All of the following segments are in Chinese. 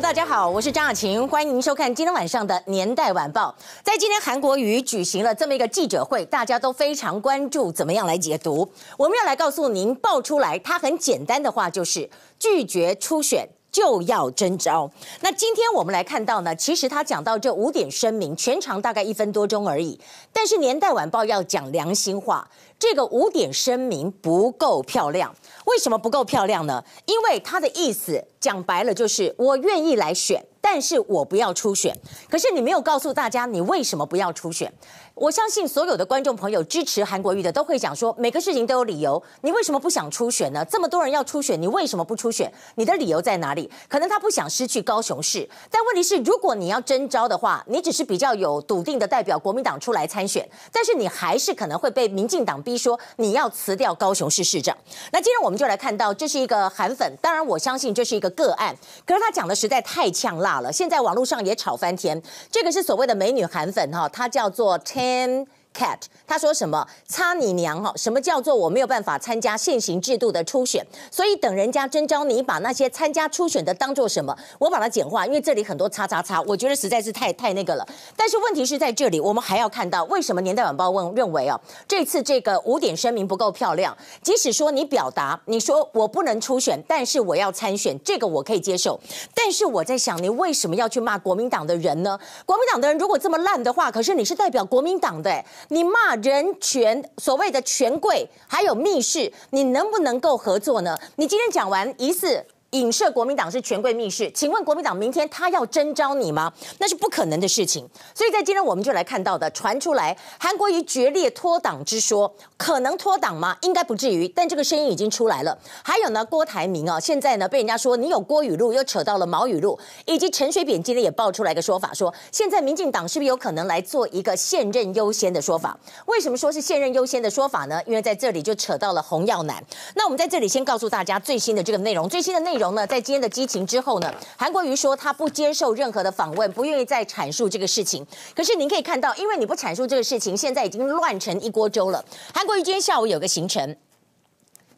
大家好，我是张雅琴，欢迎您收看今天晚上的《年代晚报》。在今天，韩国瑜举行了这么一个记者会，大家都非常关注，怎么样来解读？我们要来告诉您，爆出来，他很简单的话就是拒绝初选。就要征召。那今天我们来看到呢，其实他讲到这五点声明，全长大概一分多钟而已。但是《年代晚报》要讲良心话，这个五点声明不够漂亮。为什么不够漂亮呢？因为他的意思讲白了就是我愿意来选，但是我不要初选。可是你没有告诉大家你为什么不要初选。我相信所有的观众朋友支持韩国瑜的都会讲说，每个事情都有理由。你为什么不想初选呢？这么多人要初选，你为什么不出选？你的理由在哪里？可能他不想失去高雄市，但问题是，如果你要征召的话，你只是比较有笃定的代表国民党出来参选，但是你还是可能会被民进党逼说你要辞掉高雄市市长。那今天我们就来看到，这是一个韩粉，当然我相信这是一个个案，可是他讲的实在太呛辣了，现在网络上也吵翻天。这个是所谓的美女韩粉哈，她叫做 and Cat，他说什么？擦你娘哈！什么叫做我没有办法参加现行制度的初选？所以等人家征召你，把那些参加初选的当做什么？我把它简化，因为这里很多叉叉叉，我觉得实在是太太那个了。但是问题是在这里，我们还要看到为什么年代晚报问认为哦，这次这个五点声明不够漂亮。即使说你表达，你说我不能初选，但是我要参选，这个我可以接受。但是我在想，你为什么要去骂国民党的人呢？国民党的人如果这么烂的话，可是你是代表国民党的。你骂人权，所谓的权贵，还有密室，你能不能够合作呢？你今天讲完疑似。影射国民党是权贵密室，请问国民党明天他要征召你吗？那是不可能的事情。所以在今天我们就来看到的传出来，韩国瑜决裂脱党之说，可能脱党吗？应该不至于，但这个声音已经出来了。还有呢，郭台铭啊，现在呢被人家说你有郭语录，又扯到了毛语录，以及陈水扁今天也爆出来一个说法，说现在民进党是不是有可能来做一个现任优先的说法？为什么说是现任优先的说法呢？因为在这里就扯到了洪耀南。那我们在这里先告诉大家最新的这个内容，最新的内容。呢，在今天的激情之后呢，韩国瑜说他不接受任何的访问，不愿意再阐述这个事情。可是您可以看到，因为你不阐述这个事情，现在已经乱成一锅粥了。韩国瑜今天下午有个行程。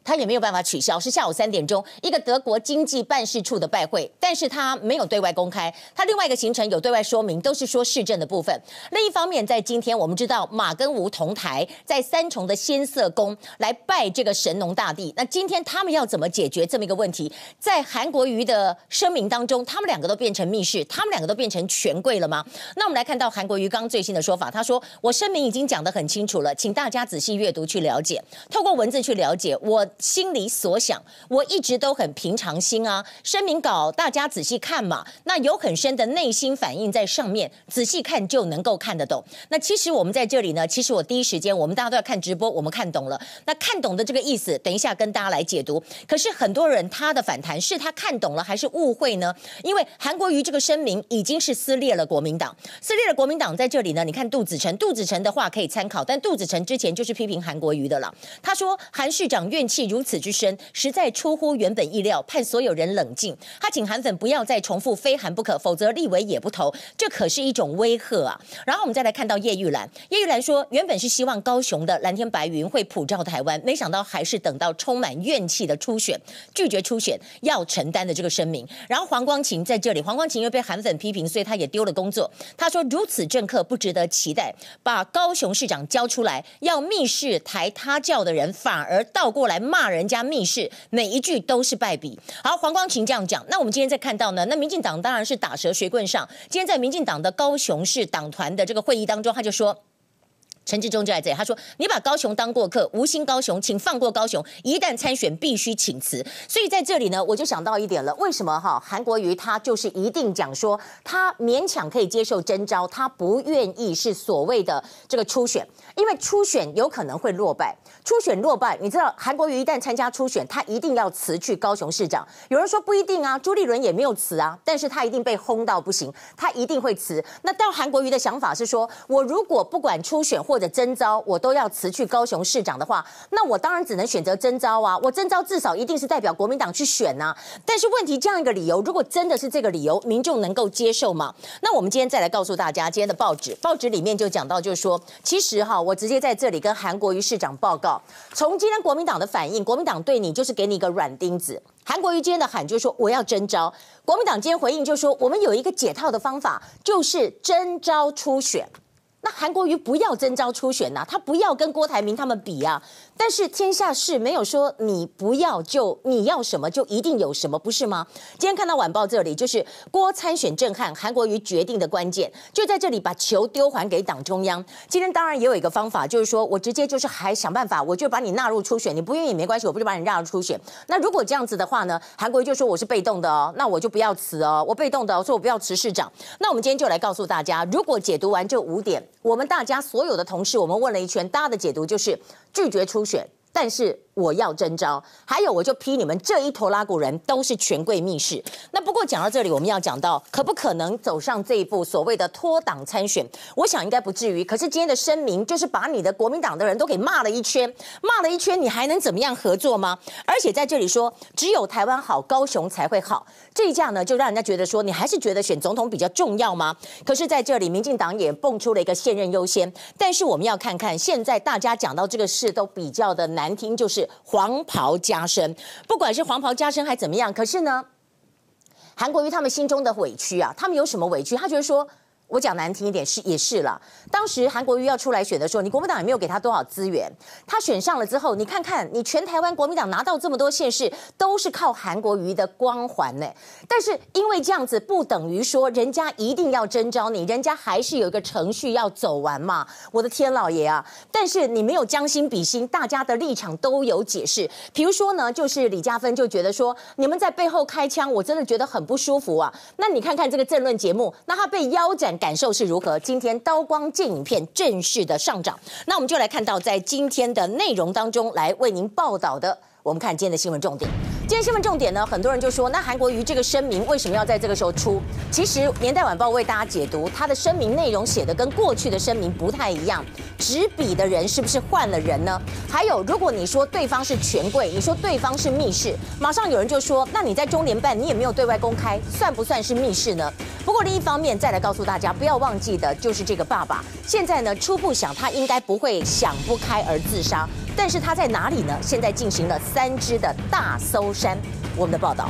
他也没有办法取消，是下午三点钟一个德国经济办事处的拜会，但是他没有对外公开。他另外一个行程有对外说明，都是说市政的部分。另一方面，在今天我们知道马跟吴同台在三重的仙色宫来拜这个神农大帝。那今天他们要怎么解决这么一个问题？在韩国瑜的声明当中，他们两个都变成密室，他们两个都变成权贵了吗？那我们来看到韩国瑜刚最新的说法，他说：“我声明已经讲得很清楚了，请大家仔细阅读去了解，透过文字去了解我。”心里所想，我一直都很平常心啊。声明稿大家仔细看嘛，那有很深的内心反应在上面，仔细看就能够看得懂。那其实我们在这里呢，其实我第一时间，我们大家都要看直播，我们看懂了。那看懂的这个意思，等一下跟大家来解读。可是很多人他的反弹是他看懂了还是误会呢？因为韩国瑜这个声明已经是撕裂了国民党，撕裂了国民党在这里呢。你看杜子成，杜子成的话可以参考，但杜子成之前就是批评韩国瑜的了。他说韩市长怨气。如此之深，实在出乎原本意料。盼所有人冷静。他请韩粉不要再重复“非韩不可”，否则立委也不投。这可是一种威吓啊！然后我们再来看到叶玉兰，叶玉兰说，原本是希望高雄的蓝天白云会普照台湾，没想到还是等到充满怨气的初选，拒绝初选要承担的这个声明。然后黄光芹在这里，黄光芹又被韩粉批评，所以他也丢了工作。他说，如此政客不值得期待，把高雄市长交出来，要密室抬他轿的人，反而倒过来骂。人家密室，每一句都是败笔。好，黄光琴这样讲，那我们今天再看到呢，那民进党当然是打蛇随棍上。今天在民进党的高雄市党团的这个会议当中，他就说。陈志忠就在这里，他说：“你把高雄当过客，无心高雄，请放过高雄。一旦参选，必须请辞。”所以在这里呢，我就想到一点了：为什么哈韩国瑜他就是一定讲说他勉强可以接受征召，他不愿意是所谓的这个初选，因为初选有可能会落败。初选落败，你知道韩国瑜一旦参加初选，他一定要辞去高雄市长。有人说不一定啊，朱立伦也没有辞啊，但是他一定被轰到不行，他一定会辞。那到韩国瑜的想法是说，我如果不管初选或或者征召，我都要辞去高雄市长的话，那我当然只能选择征召啊。我征召至少一定是代表国民党去选呐、但是问题这样一个理由，如果真的是这个理由，民众能够接受吗？那我们今天再来告诉大家，今天的报纸，报纸里面就讲到，就是说，其实哈，我直接在这里跟韩国瑜市长报告，从今天国民党的反应，国民党对你就是给你一个软钉子。韩国瑜今天的喊就是说我要征召，国民党今天回应就是说我们有一个解套的方法，就是征召初选。那韩国瑜不要征召初选呐、他不要跟郭台铭他们比啊。但是天下事没有说你不要就你要什么就一定有什么，不是吗？今天看到晚报这里，就是郭参选震撼，韩国瑜决定的关键就在这里，把球丢还给党中央。今天当然也有一个方法，就是说我直接就是还想办法，我就把你纳入初选，你不愿意没关系，我不就把你纳入初选。那如果这样子的话呢，韩国瑜就说我是被动的哦，那我就不要辞哦，我被动的，说我不要辞市长。那我们今天就来告诉大家，如果解读完这五点，我们大家所有的同事，我们问了一圈，大家的解读就是拒绝初选。但是我要征召，还有我就批你们这一坨拉古人都是权贵密室。那不过讲到这里，我们要讲到可不可能走上这一步所谓的脱党参选？我想应该不至于。可是今天的声明就是把你的国民党的人都给骂了一圈，骂了一圈，你还能怎么样合作吗？而且在这里说只有台湾好，高雄才会好，这一架呢就让人家觉得说你还是觉得选总统比较重要吗？可是在这里，民进党也蹦出了一个现任优先。但是我们要看看现在大家讲到这个事都比较的。难听就是黄袍加身，不管是黄袍加身还怎么样，可是呢，韩国瑜他们心中的委屈啊，他们有什么委屈？他觉得说。我讲难听一点是也是了。当时韩国瑜要出来选的时候，你国民党也没有给他多少资源。他选上了之后，你看看你全台湾国民党拿到这么多县市，都是靠韩国瑜的光环呢。但是因为这样子，不等于说人家一定要征召你，人家还是有一个程序要走完嘛。我的天老爷啊！但是你没有将心比心，大家的立场都有解释。比如说呢，就是李嘉芬就觉得说，你们在背后开枪，我真的觉得很不舒服啊。那你看看这个政论节目，那他被腰斩。感受是如何？今天刀光剑影片正式的上涨，那我们就来看到在今天的内容当中来为您报道的。我们看今天的新闻重点。今天新闻重点呢，很多人就说，那韩国瑜这个声明为什么要在这个时候出？其实年代晚报为大家解读，他的声明内容写的跟过去的声明不太一样，执笔的人是不是换了人呢？还有，如果你说对方是权贵，你说对方是密室，马上有人就说，那你在中联办你也没有对外公开，算不算是密室呢？不过另一方面，再来告诉大家，不要忘记的就是这个爸爸，现在呢初步想他应该不会想不开而自杀。但是他在哪里呢？现在进行了三支的大搜山。我们的报道。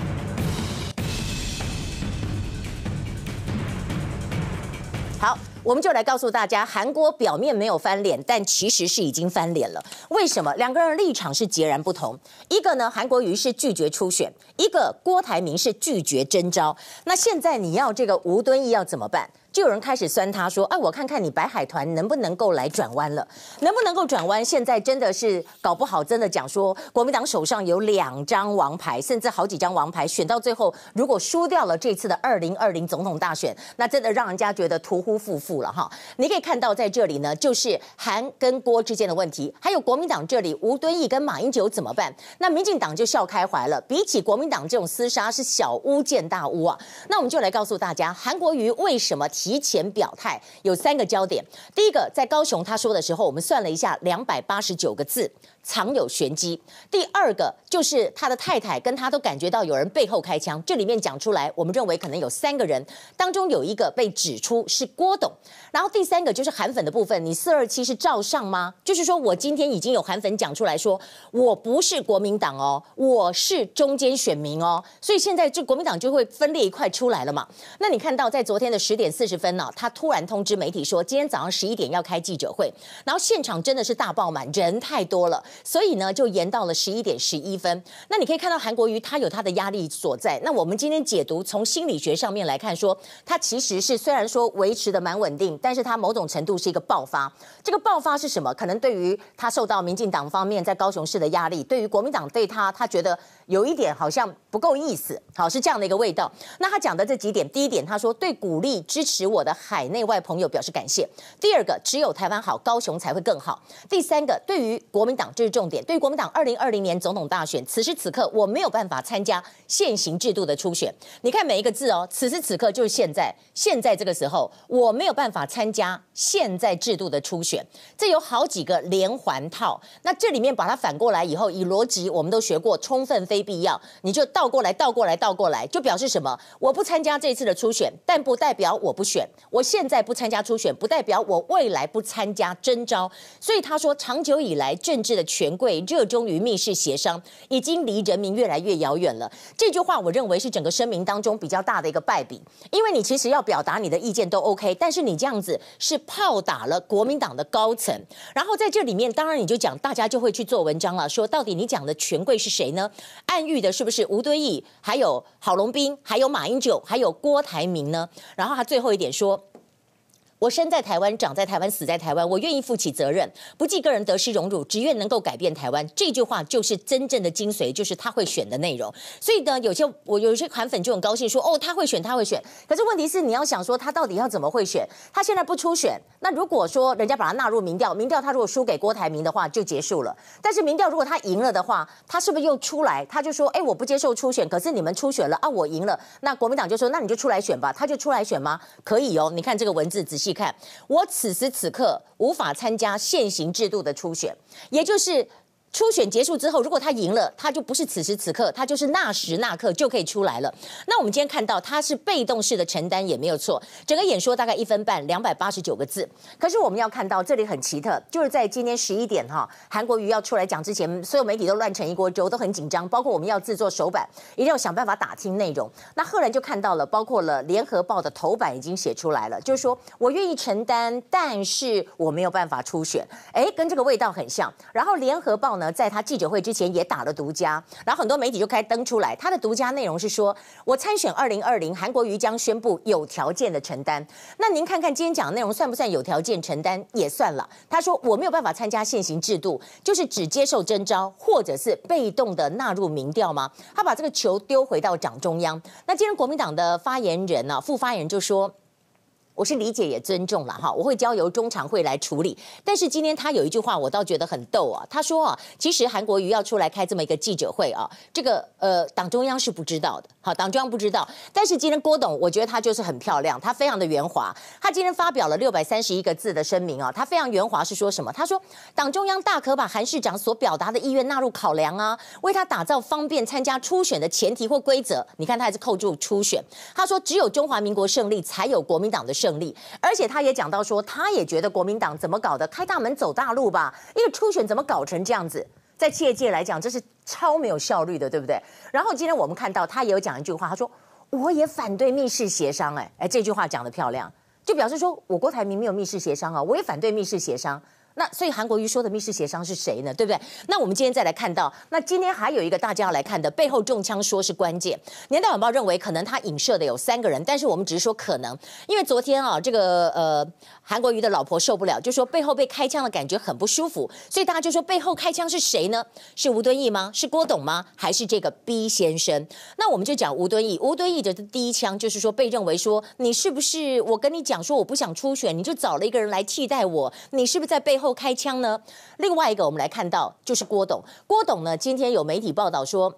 好，我们就来告诉大家，韩国表面没有翻脸，但其实是已经翻脸了。为什么？两个人立场是截然不同。一个呢，韩国瑜是拒绝初选；一个郭台铭是拒绝征召。那现在你要这个吴敦义要怎么办？就有人开始酸他说：“哎，我看看你白海团能不能够来转弯了，能不能够转弯？现在真的是搞不好，真的讲说国民党手上有两张王牌，甚至好几张王牌，选到最后如果输掉了这次的二零二零总统大选，那真的让人家觉得屠夫夫妇了哈。你可以看到在这里呢，就是韩跟郭之间的问题，还有国民党这里吴敦义跟马英九怎么办？那民进党就笑开怀了，比起国民党这种厮杀是小巫见大巫啊。那我们就来告诉大家，韩国瑜为什么提。前表态有三个焦点，第一个在高雄他说的时候，我们算了一下，两百八十九个字。藏有玄机。第二个就是他的太太跟他都感觉到有人背后开枪，这里面讲出来，我们认为可能有三个人，当中有一个被指出是郭董。然后第三个就是韩粉的部分，你四二七是照上吗？就是说我今天已经有韩粉讲出来说，我不是国民党哦，我是中间选民哦，所以现在这国民党就会分裂一块出来了嘛。那你看到在昨天的十点四十分呢，他突然通知媒体说，今天早上十一点要开记者会，然后现场真的是大爆满，人太多了。所以呢，就延到了十一点十一分。那你可以看到韩国瑜他有他的压力所在。那我们今天解读从心理学上面来看说，他其实是虽然说维持的蛮稳定，但是他某种程度是一个爆发。这个爆发是什么？可能对于他受到民进党方面在高雄市的压力，对于国民党对他，他觉得有一点好像不够意思。好，是这样的一个味道。那他讲的这几点，第一点他说对鼓励支持。我的海内外朋友表示感谢。第二个，只有台湾好，高雄才会更好。第三个，对于国民党这是重点，对于国民党二零二零年总统大选，此时此刻我没有办法参加现行制度的初选。你看每一个字哦，此时此刻就是现在，现在这个时候我没有办法参加现在制度的初选。这有好几个连环套，那这里面把它反过来以后，以逻辑我们都学过，充分非必要，你就倒过来，倒过来，倒过来，就表示什么？我不参加这次的初选，但不代表我不选。我现在不参加初选，不代表我未来不参加征召。所以他说，长久以来政治的权贵热衷于密室协商，已经离人民越来越遥远了。这句话我认为是整个声明当中比较大的一个败笔，因为你其实要表达你的意见都 OK，但是你这样子是炮打了国民党的高层。然后在这里面，当然你就讲，大家就会去做文章了，说到底你讲的权贵是谁呢？暗喻的是不是吴敦义，还有郝龙斌，还有马英九，还有郭台铭呢？然后他最后一点说。我生在台湾，长在台湾，死在台湾。我愿意负起责任，不计个人得失荣辱，只愿能够改变台湾。这句话就是真正的精髓，就是他会选的内容。所以呢，有些我有些韩粉就很高兴说：“哦，他会选，他会选。”可是问题是，你要想说他到底要怎么会选？他现在不出选，那如果说人家把他纳入民调，民调他如果输给郭台铭的话，就结束了。但是民调如果他赢了的话，他是不是又出来？他就说：“哎，我不接受初选。”可是你们初选了啊，我赢了。那国民党就说：“那你就出来选吧。”他就出来选吗？可以哦。你看这个文字仔细。你看，我此时此刻无法参加现行制度的初选，也就是。初选结束之后，如果他赢了，他就不是此时此刻，他就是那时那刻就可以出来了。那我们今天看到他是被动式的承担也没有错，整个演说大概一分半，两百八十九个字。可是我们要看到这里很奇特，就是在今天十一点哈，韩国瑜要出来讲之前，所有媒体都乱成一锅粥，都很紧张，包括我们要制作手板，一定要想办法打听内容。那赫然就看到了，包括了联合报的头版已经写出来了，就是说我愿意承担，但是我没有办法初选。哎，跟这个味道很像。然后联合报。呢在他记者会之前也打了独家，然后很多媒体就开始登出来。他的独家内容是说，我参选二零二零，韩国瑜将宣布有条件的承担。那您看看今天讲的内容算不算有条件承担？也算了。他说我没有办法参加现行制度，就是只接受征召，或者是被动的纳入民调吗？他把这个球丢回到党中央。那今天国民党的发言人呢、副发言人就说。我是理解也尊重了哈，我会交由中常会来处理。但是今天他有一句话，我倒觉得很逗啊。他说啊，其实韩国瑜要出来开这么一个记者会啊，这个呃党中央是不知道的，好，党中央不知道。但是今天郭董，我觉得他就是很漂亮，他非常的圆滑。他今天发表了六百三十一个字的声明啊，他非常圆滑，是说什么？他说党中央大可把韩市长所表达的意愿纳入考量啊，为他打造方便参加初选的前提或规则。你看他还是扣住初选。他说只有中华民国胜利，才有国民党的胜。胜利，而且他也讲到说，他也觉得国民党怎么搞的，开大门走大路吧？因为初选怎么搞成这样子，在企业界来讲，这是超没有效率的，对不对？然后今天我们看到他也有讲一句话，他说我也反对密室协商，哎哎，这句话讲得漂亮，就表示说我郭台铭没有密室协商啊，我也反对密室协商。那所以韩国瑜说的密室协商是谁呢？对不对？那我们今天再来看到，那今天还有一个大家要来看的，背后中枪说是关键。年代晚报认为可能他影射的有三个人，但是我们只是说可能，因为昨天啊，这个呃韩国瑜的老婆受不了，就说背后被开枪的感觉很不舒服，所以大家就说背后开枪是谁呢？是吴敦义吗？是郭董吗？还是这个 B 先生？那我们就讲吴敦义，吴敦义的第一枪就是说被认为说你是不是我跟你讲说我不想初选，你就找了一个人来替代我，你是不是在背后？开枪呢？另外一个，我们来看到就是郭董。郭董呢，今天有媒体报道说。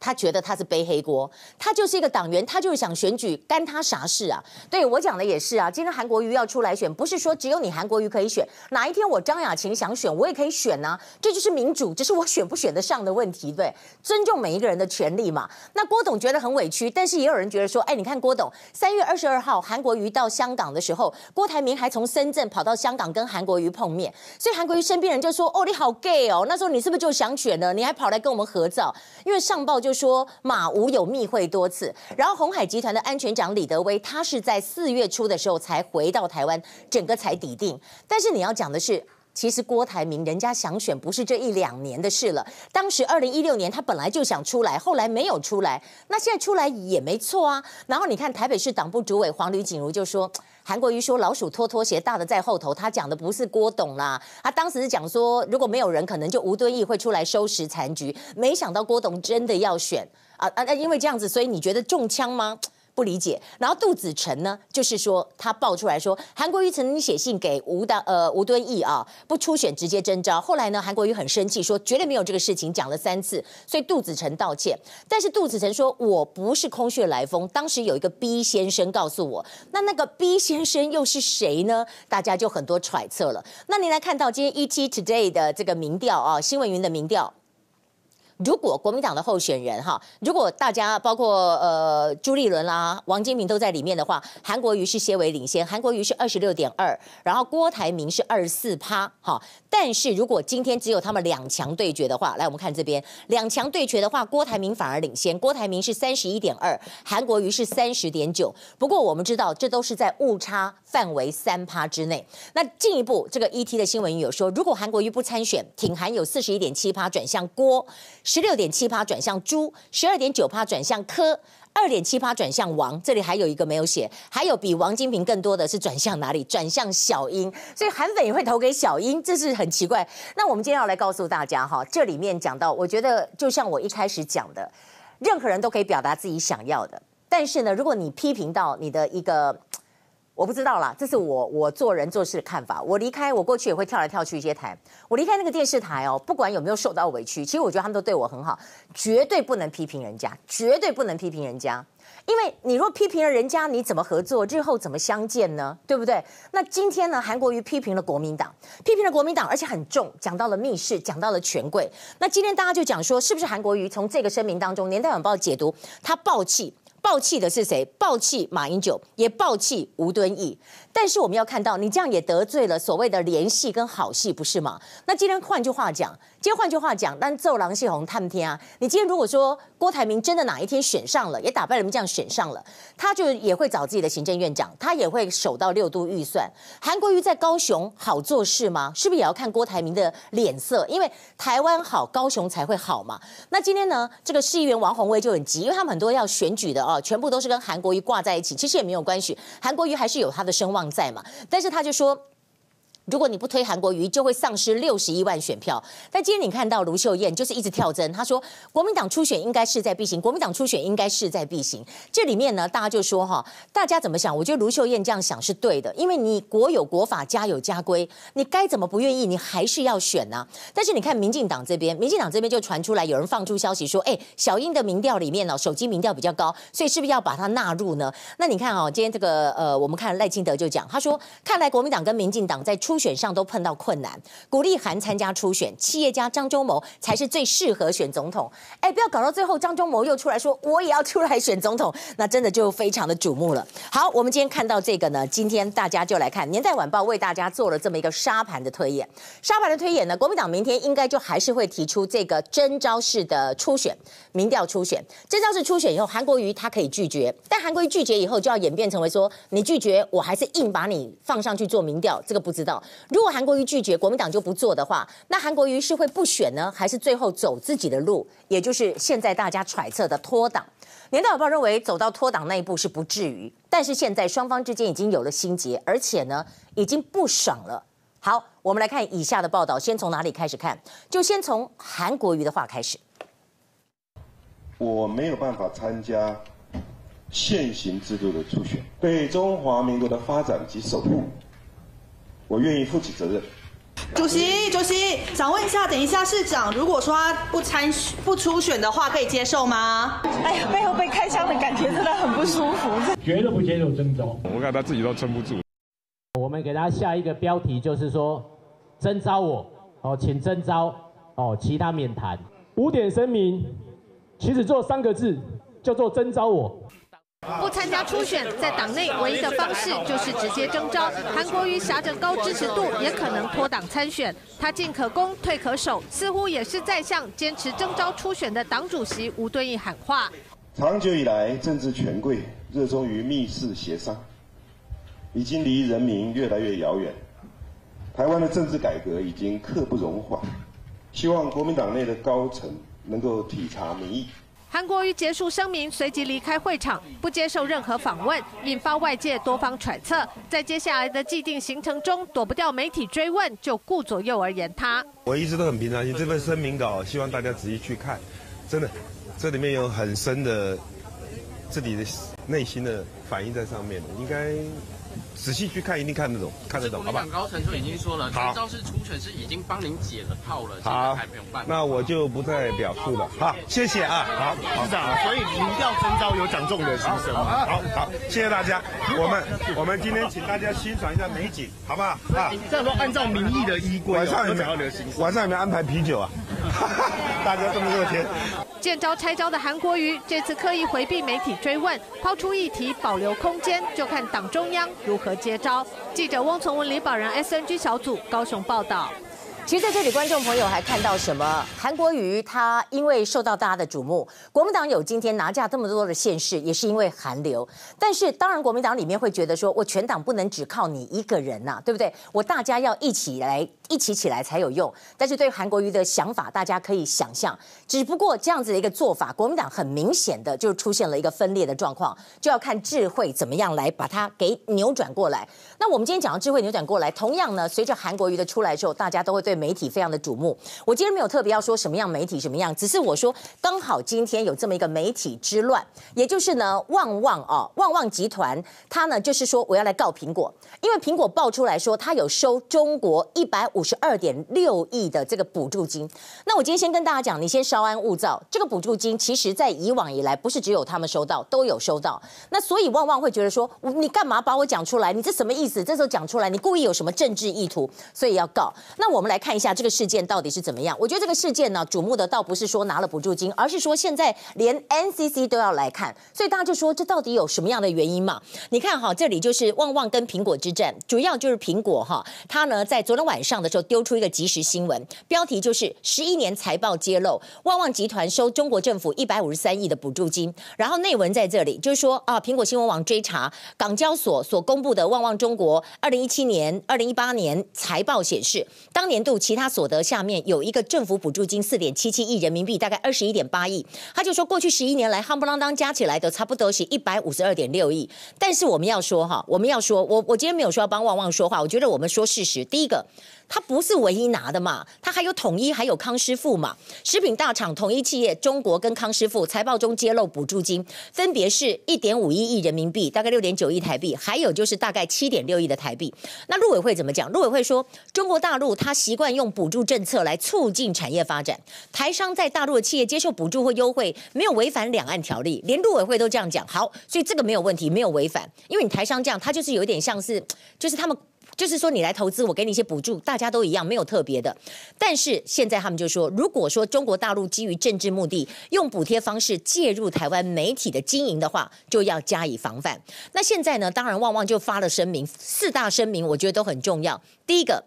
他觉得他是背黑锅，他就是一个党员，他就是想选举，干他啥事啊？对，我讲的也是啊。今天韩国瑜要出来选，不是说只有你韩国瑜可以选，哪一天我张雅琴想选，我也可以选呢、啊。这就是民主，只是我选不选得上的问题，对，尊重每一个人的权利嘛。那郭董觉得很委屈，但是也有人觉得说，哎，你看郭董三月二十二号韩国瑜到香港的时候，郭台铭还从深圳跑到香港跟韩国瑜碰面，所以韩国瑜身边人就说，哦，你好 gay 哦，那时候你是不是就想选呢？你还跑来跟我们合照，因为上报就。就说马吴有密会多次，然后鸿海集团的安全长李德威，他是在四月初的时候才回到台湾，整个才抵定。但是你要讲的是，其实郭台铭人家想选不是这一两年的事了。当时二零一六年他本来就想出来，后来没有出来，那现在出来也没错啊。然后你看台北市党部主委黄吕锦如就说。韩国瑜说老鼠拖拖鞋，大的在后头。他讲的不是郭董啦，他当时是讲说，如果没有人，可能就吴敦义会出来收拾残局。没想到郭董真的要选啊啊！因为这样子，所以你觉得中枪吗？不理解。然后杜子成呢，就是说他爆出来说，韩国瑜曾经写信给吴大呃吴敦义啊，不出选直接征召。后来呢，韩国瑜很生气，说绝对没有这个事情，讲了三次，所以杜子成道歉。但是杜子成说，我不是空穴来风，当时有一个 B 先生告诉我，那那个 B 先生又是谁呢？大家就很多揣测了。那您来看到今天 ET Today 的这个民调啊，新闻云的民调。如果国民党的候选人哈，如果大家包括呃朱立伦啦、王金平都在里面的话，韩国瑜是些微领先，韩国瑜是二十六点二，然后郭台铭是二十四趴哈。但是如果今天只有他们两强对决的话，来我们看这边两强对决的话，郭台铭反而领先，郭台铭是三十一点二，韩国瑜是三十点九。不过我们知道这都是在误差范围三趴之内。那进一步这个 ET 的新闻有说，如果韩国瑜不参选，挺韩有四十一点七趴转向郭。十六点七趴转向朱，十二点九趴转向柯，二点七趴转向王。这里还有一个没有写，还有比王金平更多的是转向哪里？转向小英。所以韩粉也会投给小英，这是很奇怪。那我们今天要来告诉大家哈，这里面讲到，我觉得就像我一开始讲的，任何人都可以表达自己想要的，但是呢，如果你批评到你的一个。我不知道啦，这是我我做人做事的看法。我离开，我过去也会跳来跳去一些台。我离开那个电视台哦，不管有没有受到委屈，其实我觉得他们都对我很好，绝对不能批评人家，绝对不能批评人家。因为你若批评了人家，你怎么合作？日后怎么相见呢？对不对？那今天呢，韩国瑜批评了国民党，批评了国民党，而且很重，讲到了密室，讲到了权贵。那今天大家就讲说，是不是韩国瑜从这个声明当中，《年代晚报》解读他暴气？暴气的是谁？暴气马英九，也暴气吴敦义。但是我们要看到，你这样也得罪了所谓的联系跟好戏，不是吗？那今天换句话讲，今天换句话讲，但奏郎戏红探天啊！你今天如果说郭台铭真的哪一天选上了，也打败了民进党选上了，他就也会找自己的行政院长，他也会守到六度预算。韩国瑜在高雄好做事吗？是不是也要看郭台铭的脸色？因为台湾好，高雄才会好嘛。那今天呢，这个市议员王宏威就很急，因为他们很多要选举的哦，全部都是跟韩国瑜挂在一起，其实也没有关系，韩国瑜还是有他的声望在嘛，但是他就说。如果你不推韩国瑜，就会丧失六十一万选票。但今天你看到卢秀燕就是一直跳针，她说国民党初选应该势在必行，国民党初选应该势在必行。这里面呢，大家就说哈，大家怎么想？我觉得卢秀燕这样想是对的，因为你国有国法，家有家规，你该怎么不愿意，你还是要选呢、啊？但是你看民进党这边，民进党这边就传出来有人放出消息说，哎，小英的民调里面呢，手机民调比较高，所以是不是要把它纳入呢？那你看哦，今天这个呃，我们看赖清德就讲，他说看来国民党跟民进党在初选上都碰到困难，鼓励韩参加初选，企业家张忠谋才是最适合选总统。哎，不要搞到最后，张忠谋又出来说我也要出来选总统，那真的就非常的瞩目了。好，我们今天看到这个呢，今天大家就来看《年代晚报》为大家做了这么一个沙盘的推演。沙盘的推演呢，国民党明天应该就还是会提出这个征召式的初选，民调初选。征召式初选以后，韩国瑜他可以拒绝，但韩国瑜拒绝以后，就要演变成为说你拒绝，我还是硬把你放上去做民调，这个不知道。如果韩国瑜拒绝，国民党就不做的话，那韩国瑜是会不选呢，还是最后走自己的路？也就是现在大家揣测的脱党。年代晚报认为走到脱党那一步是不至于，但是现在双方之间已经有了心结，而且呢已经不爽了。好，我们来看以下的报道，先从哪里开始看？就先从韩国瑜的话开始。我没有办法参加现行制度的初选，对中华民国的发展及守护。我愿意负起责任。主席，主席，想问一下，等一下市长，如果说他不参不初选的话，可以接受吗？哎呀，背后被开枪的感觉真的很不舒服。绝对不接受征召，我看他自己都撑不住。我们给他下一个标题，就是说征召我哦，请征召哦，其他免谈。五点声明，其实做三个字，叫做征召我。不参加初选，在党内唯一的方式就是直接征召。韩国瑜挟着高支持度，也可能脱党参选。他进可攻，退可守，似乎也是在向坚持征召初选的党主席吴敦义喊话。长久以来，政治权贵热衷于密室协商，已经离人民越来越遥远。台湾的政治改革已经刻不容缓，希望国民党内的高层能够体察民意。韩国瑜结束声明，随即离开会场，不接受任何访问，引发外界多方揣测。在接下来的既定行程中，躲不掉媒体追问，就顾左右而言他。我一直都很平常心，这份声明稿希望大家仔细去看，真的，这里面有很深的自己的内心的反应在上面，应该。仔细去看，一定看得懂，看得懂，好吧？高层就已经说了，征召是初选是已经帮您解了套了，好，还没有办。那我就不再表述了。好，谢谢啊。好，市长，所以民调征召有讲中的心声吗？好好，谢谢大家。我们我们今天请大家欣赏一下美景，好不好？啊，这样说按照民意的依规，晚上有没有晚上有没有安排啤酒啊？大家这么热天。见招拆招的韩国瑜这次刻意回避媒体追问，抛出议题保留空间，就看党中央如何接招。记者翁从文、李宝仁 SNG 小组高雄报道。其实在这里，观众朋友还看到什么？韩国瑜他因为受到大家的瞩目，国民党有今天拿下这么多的县市，也是因为韩流。但是当然，国民党里面会觉得说，我全党不能只靠你一个人呐、啊，对不对？我大家要一起来，一起起来才有用。但是对韩国瑜的想法，大家可以想象，只不过这样子的一个做法，国民党很明显的就出现了一个分裂的状况，就要看智慧怎么样来把它给扭转过来。那我们今天讲到智慧扭转过来，同样呢，随着韩国瑜的出来之后，大家都会对。媒体非常的瞩目，我今天没有特别要说什么样媒体什么样，只是我说刚好今天有这么一个媒体之乱，也就是呢，旺旺哦，旺旺集团，他呢就是说我要来告苹果，因为苹果爆出来说他有收中国一百五五十二点六亿的这个补助金。那我今天先跟大家讲，你先稍安勿躁，这个补助金其实在以往以来不是只有他们收到，都有收到。那所以旺旺会觉得说，你干嘛把我讲出来？你这什么意思？这时候讲出来，你故意有什么政治意图？所以要告。那我们来。看一下这个事件到底是怎么样？我觉得这个事件呢，瞩目的倒不是说拿了补助金，而是说现在连 NCC 都要来看，所以大家就说这到底有什么样的原因嘛？你看哈，这里就是旺旺跟苹果之战，主要就是苹果哈，它呢在昨天晚上的时候丢出一个即时新闻，标题就是十一年财报揭露，旺旺集团收中国政府一百五十三亿的补助金，然后内文在这里就是说啊，苹果新闻网追查港交所所公布的旺旺中国二零一七年、二零一八年财报显示，当年度。其他所得下面有一个政府补助金四点七七亿人民币，大概二十一点八亿。他就说过去十一年来，夯不啷当加起来的差不多是一百五十二点六亿。但是我们要说哈，我们要说，我我今天没有说要帮旺旺说话，我觉得我们说事实。第一个。他不是唯一拿的嘛，他还有统一，还有康师傅嘛。食品大厂统一企业中国跟康师傅财报中揭露补助金，分别是一点五一亿人民币，大概六点九亿台币，还有就是大概七点六亿的台币。那陆委会怎么讲？陆委会说，中国大陆他习惯用补助政策来促进产业发展，台商在大陆的企业接受补助或优惠，没有违反两岸条例，连陆委会都这样讲。好，所以这个没有问题，没有违反，因为你台商这样，他就是有点像是，就是他们。就是说，你来投资，我给你一些补助，大家都一样，没有特别的。但是现在他们就说，如果说中国大陆基于政治目的，用补贴方式介入台湾媒体的经营的话，就要加以防范。那现在呢，当然旺旺就发了声明，四大声明，我觉得都很重要。第一个。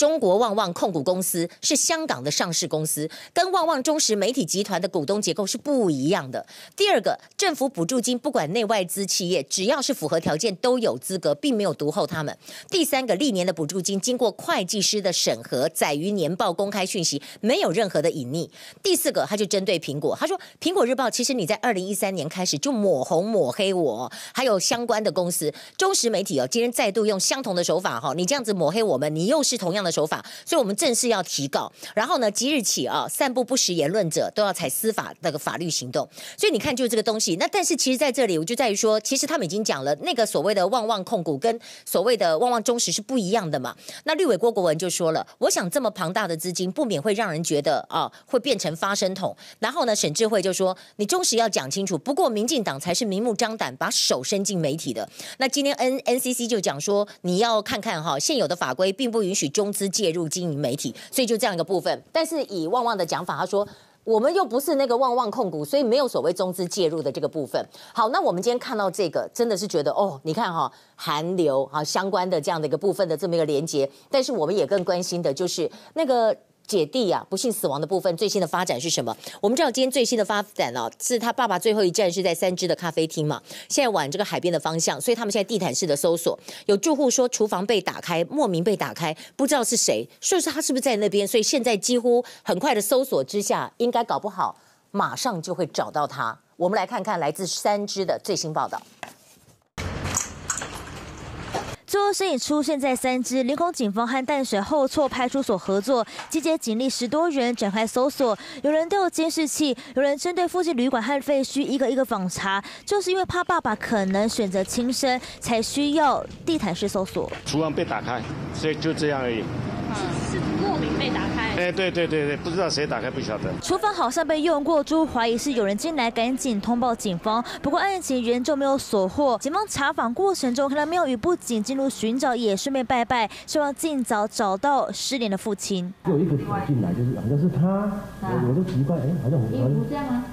中国旺旺控股公司是香港的上市公司，跟旺旺中时媒体集团的股东结构是不一样的。第二个，政府补助金不管内外资企业，只要是符合条件都有资格，并没有独厚他们。第三个，历年的补助金经过会计师的审核，载于年报公开讯息，没有任何的隐匿。第四个，他就针对苹果，他说苹果日报其实你在二零一三年开始就抹红抹黑我，还有相关的公司中时媒体哦，今天再度用相同的手法哈，你这样子抹黑我们，你又是同样的。手法，所以我们正式要提告。然后呢，即日起啊，散布不实言论者都要采司法那个法律行动。所以你看，就这个东西。那但是其实在这里，我就在于说，其实他们已经讲了，那个所谓的旺旺控股跟所谓的旺旺中时是不一样的嘛。那立委郭国文就说了，我想这么庞大的资金，不免会让人觉得啊，会变成发声筒。然后呢，沈智慧就说，你中时要讲清楚。不过民进党才是明目张胆把手伸进媒体的。那今天 N NCC 就讲说，你要看看哈，现有的法规并不允许中。资介入经营媒体，所以就这样一个部分。但是以旺旺的讲法，他说我们又不是那个旺旺控股，所以没有所谓中资介入的这个部分。好，那我们今天看到这个，真的是觉得哦，你看哈，韩流啊相关的这样的一个部分的这么一个连接。但是我们也更关心的就是那个。姐弟啊，不幸死亡的部分，最新的发展是什么？我们知道今天最新的发展啊，是他爸爸最后一站是在三芝的咖啡厅嘛，现在往这个海边的方向，所以他们现在地毯式的搜索，有住户说厨房被打开，莫名被打开，不知道是谁，说是他是不是在那边，所以现在几乎很快的搜索之下，应该搞不好马上就会找到他。我们来看看来自三芝的最新报道。最后身影出现在三芝，林口警方和淡水后厝派出所合作，集结警力十多人展开搜索。有人都有监视器，有人针对附近旅馆和废墟一个一个访查，就是因为怕爸爸可能选择轻生，才需要地毯式搜索。厨房被打开，所以就这样而已。是莫名被打开。哎，对对对对，不知道谁打开，不晓得。厨房好像被用过，猪怀疑是有人进来，赶紧通报警方。不过案情仍旧没有所获。警方查访过程中，看到庙宇不仅进入寻找，也顺便拜拜，希望尽早找到失联的父亲。有一个走进来，就是好像是他，我我都奇怪，哎，好像我们这样吗？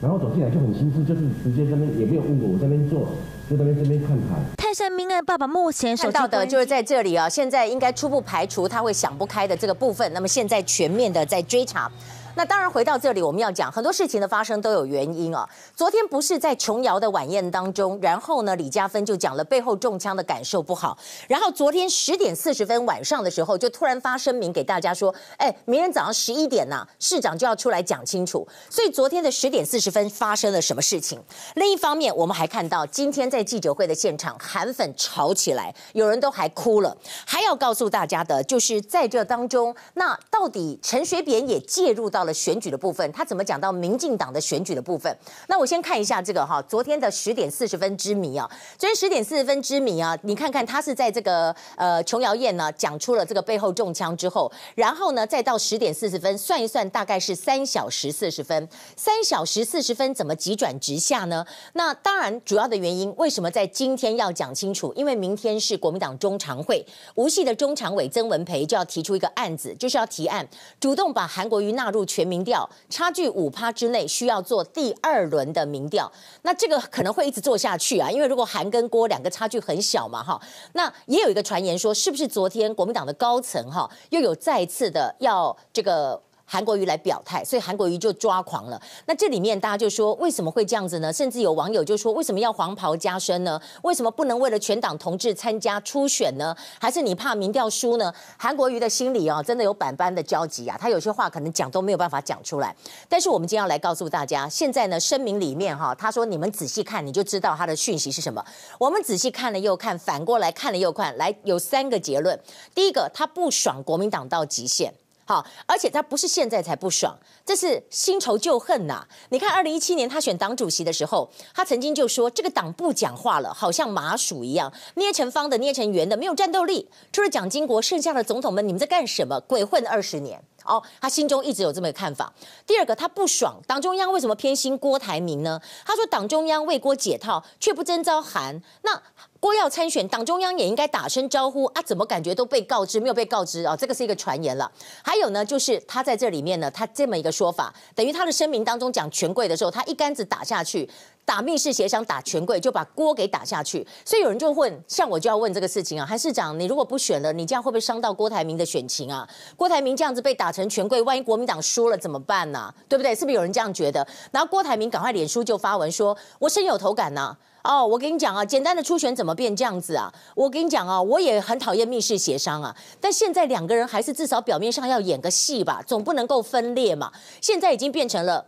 然后走进来就很心思，就是直接这边也没有问过，我在那边坐。就在那边这边看台。泰山命案爸爸目前看到的就是在这里啊，现在应该初步排除他会想不开的这个部分。那么现在全面的在追查。那当然回到这里，我们要讲很多事情的发生都有原因啊。昨天不是在琼瑶的晚宴当中，然后呢，李嘉芬就讲了背后中枪的感受不好。然后昨天十点四十分晚上的时候，就突然发声明给大家说，哎，明天早上十一点呐，市长就要出来讲清楚。所以昨天的十点四十分发生了什么事情？另一方面，我们还看到今天在记者会的现场，韩粉吵起来，有人都还哭了。还要告诉大家的就是在这当中，那到底陈水扁也介入到了选举的部分，他怎么讲到民进党的选举的部分？那我先看一下这个哈，昨天的十点四十分之谜啊，昨天十点四十分之谜啊，你看看他是在这个呃琼瑶宴呢讲出了这个背后中枪之后，然后呢再到十点四十分算一算，大概是三小时四十分，三小时四十分怎么急转直下呢？那当然主要的原因为什么在今天要讲清楚？因为明天是国民党中常会，吴系的中常委曾文培就要提出一个案子，就是要提案主动把韩国瑜纳入。全民调差距五趴之内，需要做第二轮的民调。那这个可能会一直做下去啊，因为如果韩跟郭两个差距很小嘛，哈。那也有一个传言说，是不是昨天国民党的高层哈，又有再次的要这个。韩国瑜来表态，所以韩国瑜就抓狂了。那这里面大家就说，为什么会这样子呢？甚至有网友就说，为什么要黄袍加身呢？为什么不能为了全党同志参加初选呢？还是你怕民调输呢？韩国瑜的心里啊，真的有百般的焦急啊。他有些话可能讲都没有办法讲出来。但是我们今天要来告诉大家，现在呢，声明里面哈，他说你们仔细看，你就知道他的讯息是什么。我们仔细看了又看，反过来看了又看，来有三个结论。第一个，他不爽国民党到极限。好，而且他不是现在才不爽，这是新仇旧恨呐、你看，二零一七年他选党主席的时候，他曾经就说这个党不讲话了，好像麻薯一样，捏成方的，捏成圆的，没有战斗力。除了蒋经国，剩下的总统们，你们在干什么？鬼混二十年。哦，他心中一直有这么一个看法。第二个，他不爽党中央为什么偏心郭台铭呢？他说党中央为郭解套，却不征召韩。那郭要参选，党中央也应该打声招呼啊？怎么感觉都被告知，没有被告知啊、哦？这个是一个传言了。还有呢，就是他在这里面呢，他这么一个说法，等于他的声明当中讲权贵的时候，他一竿子打下去。打密室协商，打权贵，就把锅给打下去。所以有人就问，像我就要问这个事情啊，韩市长，你如果不选了，你这样会不会伤到郭台铭的选情啊？郭台铭这样子被打成权贵，万一国民党输了怎么办呢、啊？对不对？是不是有人这样觉得？然后郭台铭赶快脸书就发文说，我深有同感呐、哦，我跟你讲啊，简单的初选怎么变这样子啊？我跟你讲啊，我也很讨厌密室协商啊。但现在两个人还是至少表面上要演个戏吧，总不能够分裂嘛。现在已经变成了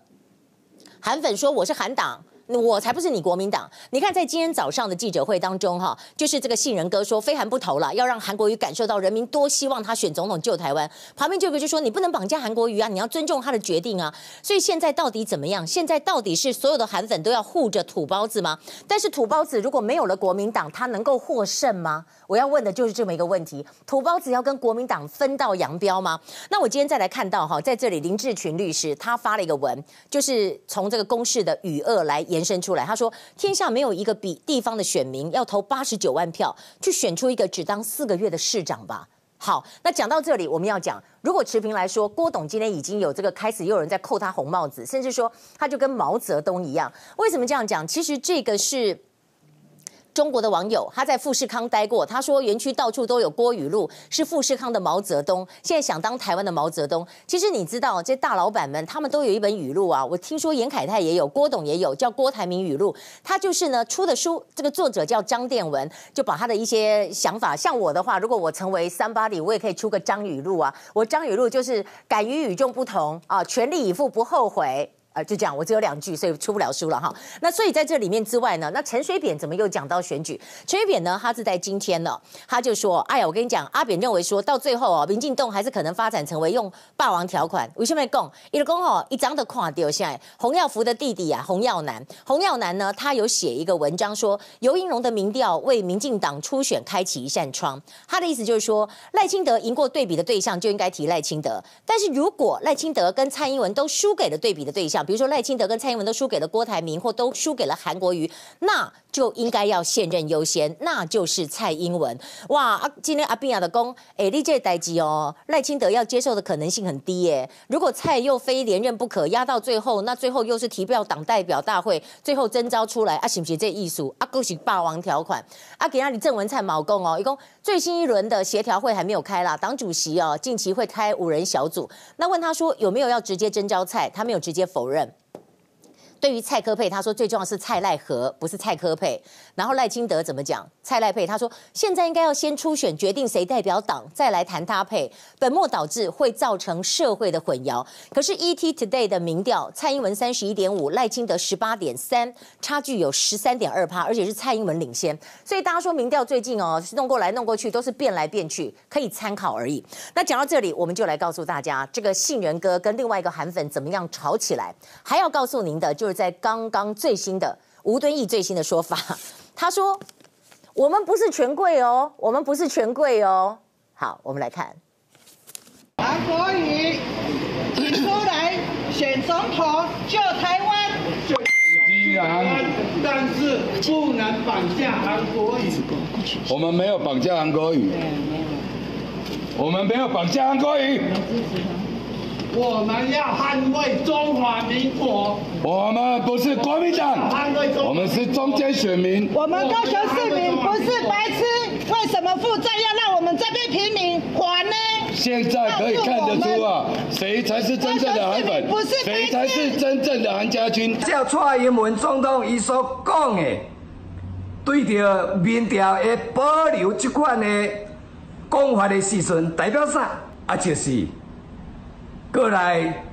韩粉说我是韩党。我才不是你国民党！你看，在今天早上的记者会当中，哈，就是这个杏仁哥说非韩不投了，要让韩国瑜感受到人民多希望他选总统救台湾。旁边就有个就说你不能绑架韩国瑜啊，你要尊重他的决定啊。所以现在到底怎么样？现在到底是所有的韩粉都要护着土包子吗？但是土包子如果没有了国民党，他能够获胜吗？我要问的就是这么一个问题：土包子要跟国民党分道扬镳吗？那我今天再来看到哈，在这里林志群律师他发了一个文，就是从这个公式的语恶来延伸出来，他说：天下没有一个比地方的选民要投八十九万票去选出一个只当四个月的市长吧。好，那讲到这里，我们要讲，如果持平来说，郭董今天已经有这个开始，又有人在扣他红帽子，甚至说他就跟毛泽东一样。为什么这样讲？其实这个是。中国的网友他在富士康待过，他说园区到处都有郭语录，是富士康的毛泽东。现在想当台湾的毛泽东，其实你知道，这大老板们他们都有一本语录啊。我听说严凯泰也有，郭董也有，叫郭台铭语录。他就是呢出的书，这个作者叫张殿文，就把他的一些想法。像我的话，如果我成为 somebody，我也可以出个张语录啊。我张语录就是敢于与众不同啊，全力以赴不后悔。就这样，我只有两句，所以出不了书了哈。那所以在这里面之外呢，那陈水扁怎么又讲到选举？陈水扁呢，他是在今天呢，他就说，哎呀，我跟你讲，阿扁认为说到最后哦，民进党还是可能发展成为用霸王条款。为什么讲？一个讲哦，一张的跨掉现在洪耀福的弟弟啊，洪耀南，洪耀南呢，他有写一个文章说，游盈隆的民调为民进党初选开启一扇窗。他的意思就是说，赖清德赢过对比的对象就应该提赖清德，但是如果赖清德跟蔡英文都输给了对比的对象，比如说赖清德跟蔡英文都输给了郭台铭，或都输给了韩国瑜，那就应该要现任优先，那就是蔡英文。哇，今天阿扁亚的公，哎，你这代志哦，赖清德要接受的可能性很低耶。如果蔡又非连任不可，压到最后，那最后又是提票党代表大会，最后征召出来，啊，是不是这艺术？啊，够是霸王条款。啊，给那里郑文灿毛公哦，一共最新一轮的协调会还没有开啦，党主席哦，近期会开五人小组。那问他说有没有要直接征召蔡，他没有直接否认。对于蔡科配，他说最重要是蔡赖和，不是蔡科配。然后赖清德怎么讲？蔡赖配，他说现在应该要先初选，决定谁代表党，再来谈他配。本末倒置，会造成社会的混淆。可是 ET Today 的民调，蔡英文三十一点五，赖清德十八点三，差距有十三点二趴，而且是蔡英文领先。所以大家说民调最近哦，弄过来弄过去都是变来变去，可以参考而已。那讲到这里，我们就来告诉大家，这个杏仁哥跟另外一个韩粉怎么样吵起来。还要告诉您的，就在刚刚最新的吴敦义最新的说法。他说：“我们不是权贵哦，我们不是权贵哦。”好，我们来看。韩国瑜，请出来选总统，救台湾。既然，但是不能绑架韩国瑜。我们没有绑架韩国瑜。我们没有绑架韩国瑜。我们要捍卫中华民国。我们不是国民党，我们是中间选民。我们高雄市民不是白痴，为什么负债要让我们这边平民还呢？现在可以看得出啊，谁才是真正的韩粉，谁才是真正的韩家军。照蔡英文总统伊所讲的，对着民调的保留这款的讲法的时阵，代表啥？啊，就是。过来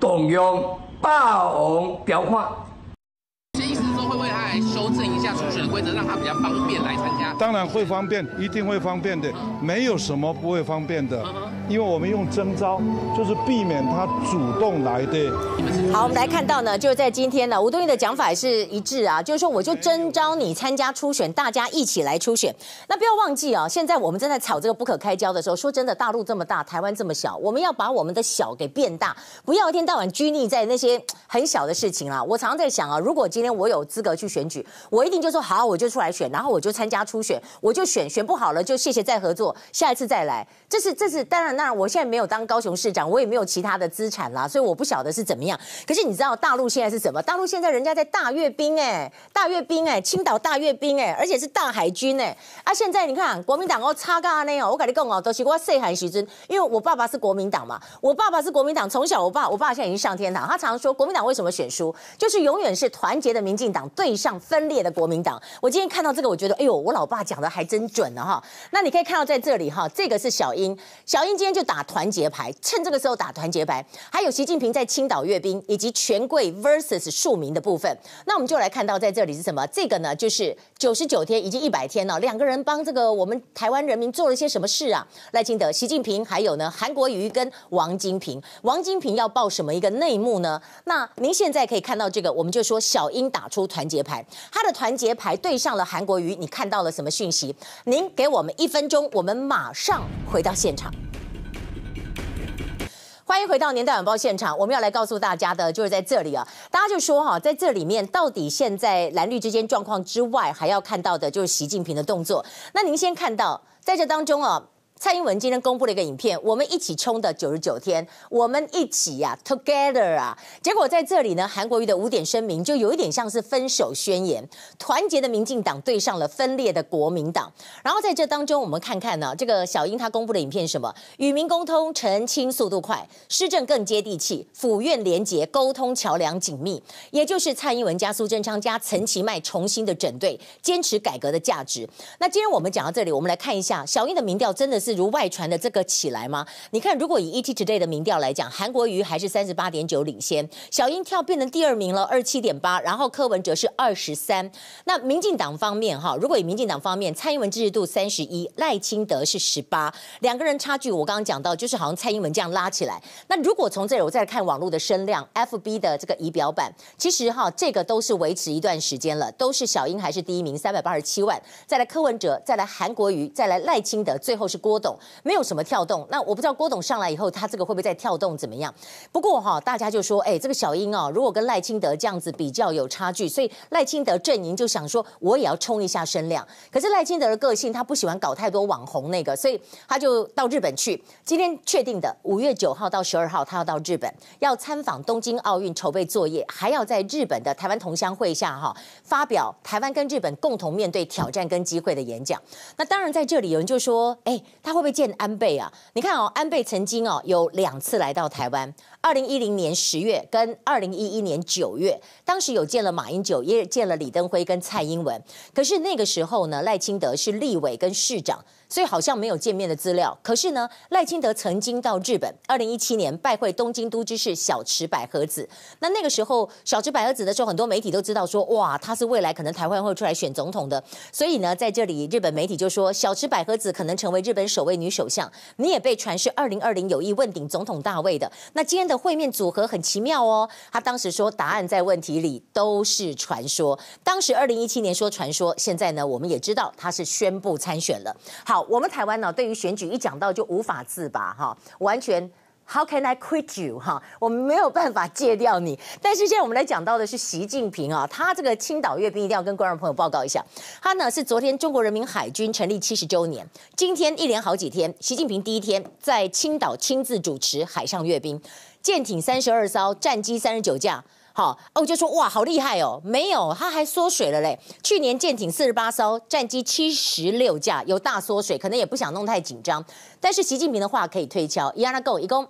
动用霸王条款。意思是说，会不会他来修正一下初选的规则，让他比较方便来参加？当然会方便，一定会方便的，没有什么不会方便的。因为我们用征召，就是避免他主动来的。好，我们来看到呢，就是在今天呢，吴东义的讲法也是一致啊，就是说我就征召你参加初选，大家一起来初选。那不要忘记啊，现在我们正在吵这个不可开交的时候，说真的，大陆这么大，台湾这么小，我们要把我们的小给变大，不要一天到晚拘泥在那些很小的事情啊。我常常在想啊，如果今天我有资格去选举，我一定就说好，我就出来选，然后我就参加初选，我就选，选不好了就谢谢再合作，下一次再来。这是这是当然，当然我现在没有当高雄市长，我也没有其他的资产啦，所以我不晓得是怎么样。可是你知道大陆现在是什么？大陆现在人家在大阅兵哎，大阅兵哎，青岛大阅兵哎，而且是大海军哎。啊，现在你看国民党哦，差嘎呢哦，我跟你讲哦，都是我细汉时阵，因为我爸爸是国民党嘛，我爸爸是国民党，从小我爸我爸现在已经上天堂，他常常说国民党为什么选输，就是永远是团结的民进党对上分裂的国民党。我今天看到这个，我觉得哎呦，我老爸讲的还真准呢哈。那你可以看到在这里哈，这个是小英。小英今天就打团结牌，趁这个时候打团结牌。还有习近平在青岛阅兵，以及权贵 versus 庶民的部分。那我们就来看到在这里是什么？这个呢，就是九十九天，已经一百天了。两个人帮这个我们台湾人民做了些什么事啊？赖清德、习近平，还有呢韩国瑜跟王金平。王金平要报什么一个内幕呢？那您现在可以看到这个，我们就说小英打出团结牌，他的团结牌对上了韩国瑜，你看到了什么讯息？您给我们一分钟，我们马上回到现场。欢迎回到年代晚报现场，我们要来告诉大家的就是在这里啊，大家就说哈，在这里面到底现在蓝绿之间状况之外，还要看到的就是习近平的动作。那您先看到在这当中啊。蔡英文今天公布了一个影片，我们一起冲的九十九天，我们一起呀、啊、，together 啊。结果在这里呢，韩国瑜的五点声明就有一点像是分手宣言，团结的民进党对上了分裂的国民党。然后在这当中，我们看看呢，这个小英她公布的影片什么？与民沟通，澄清速度快，施政更接地气，府院连结，沟通桥梁紧密，也就是蔡英文加苏贞昌加陈其迈重新的整队，坚持改革的价值。那今天我们讲到这里，我们来看一下小英的民调，真的是。如外传的这个起来吗？你看，如果以 ET Today 的民调来讲，韩国瑜还是三十八点九领先，小英跳变成第二名了，二七点八，然后柯文哲是二十三。那民进党方面哈，如果以民进党方面，蔡英文支持度三十一，赖清德是十八，两个人差距我刚刚讲到，就是好像蔡英文这样拉起来。那如果从这里我再看网络的声量，FB 的这个仪表板，其实哈这个都是维持一段时间了，都是小英还是第一名，三百八十七万，再来柯文哲，再来韩国瑜，再来赖清德，最后是郭郭董，没有什么跳动。那我不知道郭董上来以后，他这个会不会再跳动怎么样？不过哈，大家就说，哎，这个小英哦，如果跟赖清德这样子比较有差距，所以赖清德阵营就想说，我也要冲一下声量。可是赖清德的个性，他不喜欢搞太多网红那个，所以他就到日本去。今天确定的，五月九号到十二号，他要到日本，要参访东京奥运筹备作业，还要在日本的台湾同乡会下哈发表台湾跟日本共同面对挑战跟机会的演讲。那当然在这里有人就说，哎，他会不会见安倍啊？你看哦，安倍曾经哦有两次来到台湾，二零一零年十月跟二零一一年九月，当时有见了马英九，也见了李登辉跟蔡英文。可是那个时候呢，赖清德是立委跟市长。所以好像没有见面的资料。可是呢，赖清德曾经到日本，二零一七年拜会东京都知事小池百合子。那那个时候，小池百合子的时候，很多媒体都知道说，哇，他是未来可能台湾会出来选总统的。所以呢，在这里，日本媒体就说，小池百合子可能成为日本首位女首相。你也被传是二零二零有意问鼎总统大位的。那今天会面组合很奇妙哦。他当时说，答案在问题里，都是传说。当时二零一七年说传说，现在呢，我们也知道他是宣布参选了。好。我们台湾呢，对于选举一讲到就无法自拔哈，完全 How can I quit you 哈？我们没有办法戒掉你。但是现在我们来讲到的是习近平啊，他这个青岛阅兵一定要跟观众朋友报告一下。他呢是昨天中国人民海军成立七十周年，今天一连好几天，习近平第一天在青岛亲自主持海上阅兵，舰艇三十二艘，战机三十九架。好，我就说哇，好厉害哦！没有，它还缩水了嘞。去年舰艇四十八艘，战机七十六架，有大缩水，可能也不想弄太紧张。但是习近平的话可以推敲，伊拉那够一共，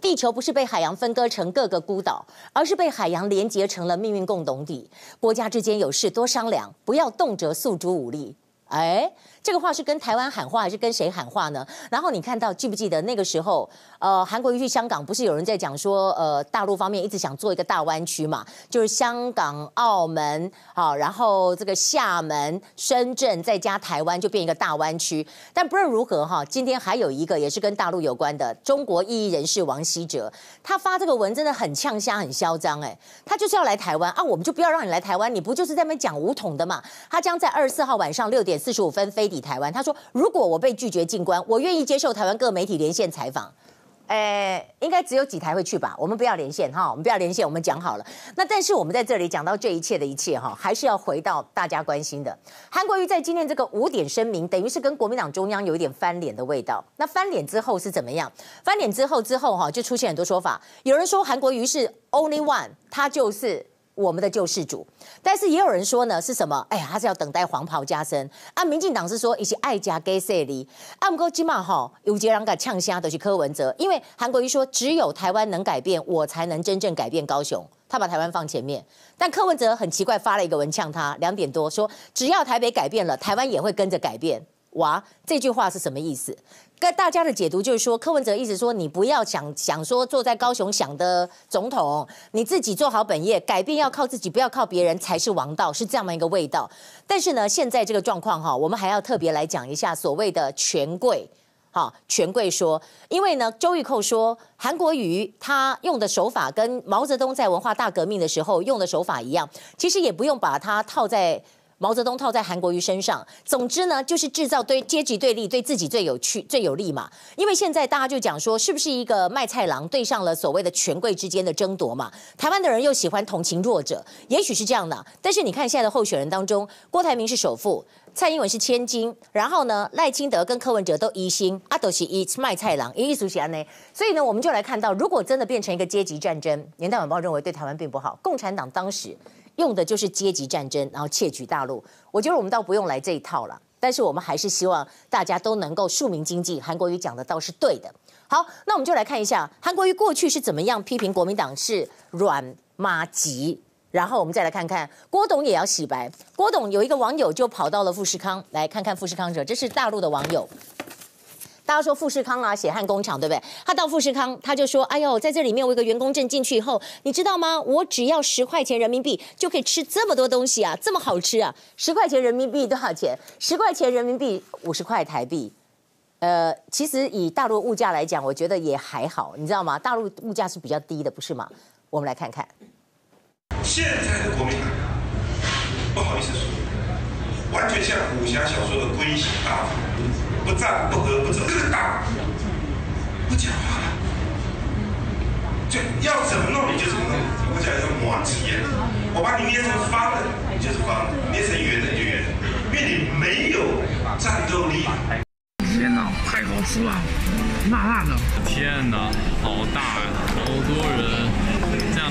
地球不是被海洋分割成各个孤岛，而是被海洋连接成了命运共同体。国家之间有事多商量，不要动辄诉诸武力。哎。这个话是跟台湾喊话还是跟谁喊话呢？然后你看到记不记得那个时候，呃，韩国瑜去香港，不是有人在讲说，呃，大陆方面一直想做一个大湾区嘛，就是香港、澳门，好，然后这个厦门、深圳再加台湾，就变一个大湾区。但不论如何哈，今天还有一个也是跟大陆有关的中国异议人士王希哲，他发这个文真的很呛瞎、很嚣张哎，他就是要来台湾啊，我们就不要让你来台湾，你不就是在那边讲武统的嘛？他将在二十四号晚上六点四十五分飞。抵台湾，他说：“如果我被拒绝进关，我愿意接受台湾各媒体连线采访。”诶，应该只有几台会去吧？我们不要连线哈，我们不要连线，我们讲好了。那但是我们在这里讲到这一切的一切哈，还是要回到大家关心的。韩国瑜在今天这个五点声明，等于是跟国民党中央有一点翻脸的味道。那翻脸之后是怎么样？翻脸之后之后哈，就出现很多说法。有人说韩国瑜是 only one，他就是。我们的救世主，但是也有人说呢，是什么？哎呀，他是要等待黄袍加身。啊，民进党是说一些爱家给谁哩？啊，不过起码哈，有些人敢呛声的是柯文哲，因为韩国瑜说只有台湾能改变，我才能真正改变高雄。他把台湾放前面，但柯文哲很奇怪，发了一个文呛他两点多，说只要台北改变了，台湾也会跟着改变。哇，这句话是什么意思？跟大家的解读就是说，柯文哲意思说，你不要想想说坐在高雄想的总统，你自己做好本业，改变要靠自己，不要靠别人才是王道，是这样的一个味道。但是呢，现在这个状况哈，我们还要特别来讲一下所谓的权贵，哈，权贵说，因为呢，周玉蔻说，韩国瑜他用的手法跟毛泽东在文化大革命的时候用的手法一样，其实也不用把它套在。毛泽东套在韩国瑜身上，总之呢，就是制造对阶级对立，对自己最有趣、最有利嘛。因为现在大家就讲说，是不是一个卖菜郎对上了所谓的权贵之间的争夺嘛？台湾的人又喜欢同情弱者，也许是这样的。但是你看现在的候选人当中，郭台铭是首富，蔡英文是千金，然后呢，赖清德跟柯文哲都疑心，阿斗是一卖菜郎，一属安呢。所以呢，我们就来看到，如果真的变成一个阶级战争，年代晚报认为对台湾并不好。共产党当时。用的就是阶级战争，然后窃取大陆。我觉得我们倒不用来这一套了，但是我们还是希望大家都能够庶民经济。韩国瑜讲的倒是对的。好，那我们就来看一下韩国瑜过去是怎么样批评国民党是软麻吉，然后我们再来看看郭董也要洗白。郭董有一个网友就跑到了富士康来看看富士康者，这是大陆的网友。大家说富士康啊，血汗工厂，对不对？他到富士康，他就说：“哎呦，在这里面我有个员工证进去以后，你知道吗？我只要十块钱人民币就可以吃这么多东西啊，这么好吃啊！十块钱人民币多少钱？十块钱人民币五十块台币。呃，其实以大陆物价来讲，我觉得也还好，你知道吗？大陆物价是比较低的，不是吗？我们来看看。现在的国民党，不好意思说。”完全像武侠小说的龟息大法，不战不和不走，这个党不讲话了，就要怎么弄你就怎么弄，我讲叫磨子一样，我把你捏成方的你就是方的，捏成圆的就圆的，因为你没有战斗力。天哪，太好吃了，辣辣的！天哪，好大呀，好多人。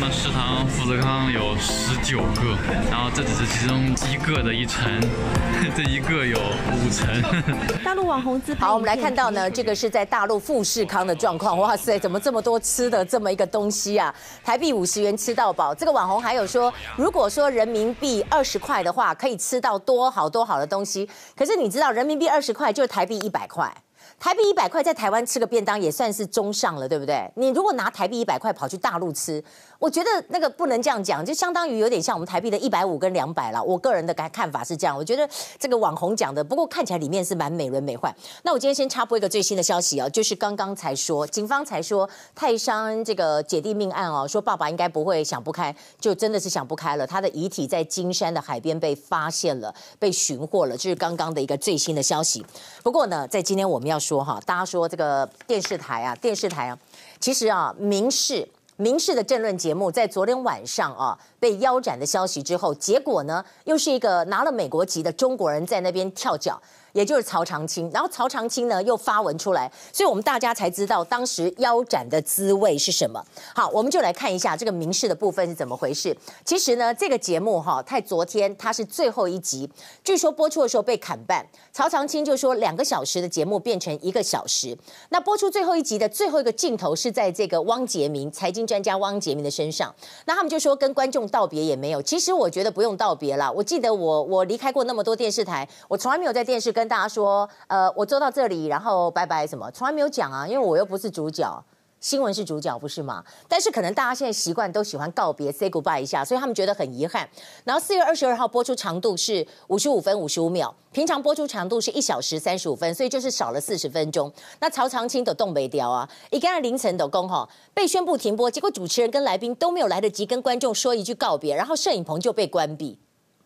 的食堂，富士康有十九个，然后这只是其中一个的一层，这一个有五层。大陆网红自拍。好，我们来看到呢，这个是在大陆富士康的状况。哇塞，怎么这么多吃的这么一个东西啊？台币五十元吃到饱。这个网红还有说，如果说人民币二十块的话，可以吃到多好多好的东西。可是你知道，人民币二十块就是台币一百块。台币一百块在台湾吃个便当也算是中上了，对不对？你如果拿台币一百块跑去大陆吃，我觉得那个不能这样讲，就相当于有点像我们台币的一百五跟两百了。我个人的看看法是这样，我觉得这个网红讲的，不过看起来里面是蛮美轮美奂。那我今天先插播一个最新的消息啊，就是刚刚才说，警方才说泰山这个姐弟命案哦，说爸爸应该不会想不开，就真的是想不开了。他的遗体在金山的海边被发现了，被寻获了，这是刚刚的一个最新的消息。不过呢，在今天我们要说哈，大家说这个电视台啊，电视台啊，其实啊，民事。民事的政论节目在昨天晚上啊被腰斩的消息之后，结果呢又是一个拿了美国籍的中国人在那边跳脚。也就是曹长青，然后曹长青呢又发文出来，所以我们大家才知道当时腰斩的滋味是什么。好，我们就来看一下这个民事的部分是怎么回事。其实呢，这个节目哈，太昨天它是最后一集，据说播出的时候被砍半。曹长青就说两个小时的节目变成一个小时。那播出最后一集的最后一个镜头是在这个汪杰明财经专家汪杰明的身上。那他们就说跟观众道别也没有。其实我觉得不用道别了。我记得我我离开过那么多电视台，我从来没有在电视跟大家说，呃，我坐到这里，然后拜拜，什么从来没有讲啊，因为我又不是主角，新闻是主角，不是吗？但是可能大家现在习惯都喜欢告别，say goodbye 一下，所以他们觉得很遗憾。然后四月二十二号播出长度是五十五分五十五秒，平常播出长度是一小时三十五分，所以就是少了四十分钟。那曹长青的东北调啊，一个凌晨的工哈被宣布停播，结果主持人跟来宾都没有来得及跟观众说一句告别，然后摄影棚就被关闭。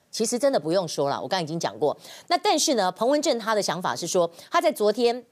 其实真的不用说了，我刚刚已经讲过。那但是呢，彭文正他的想法是说，他在昨天。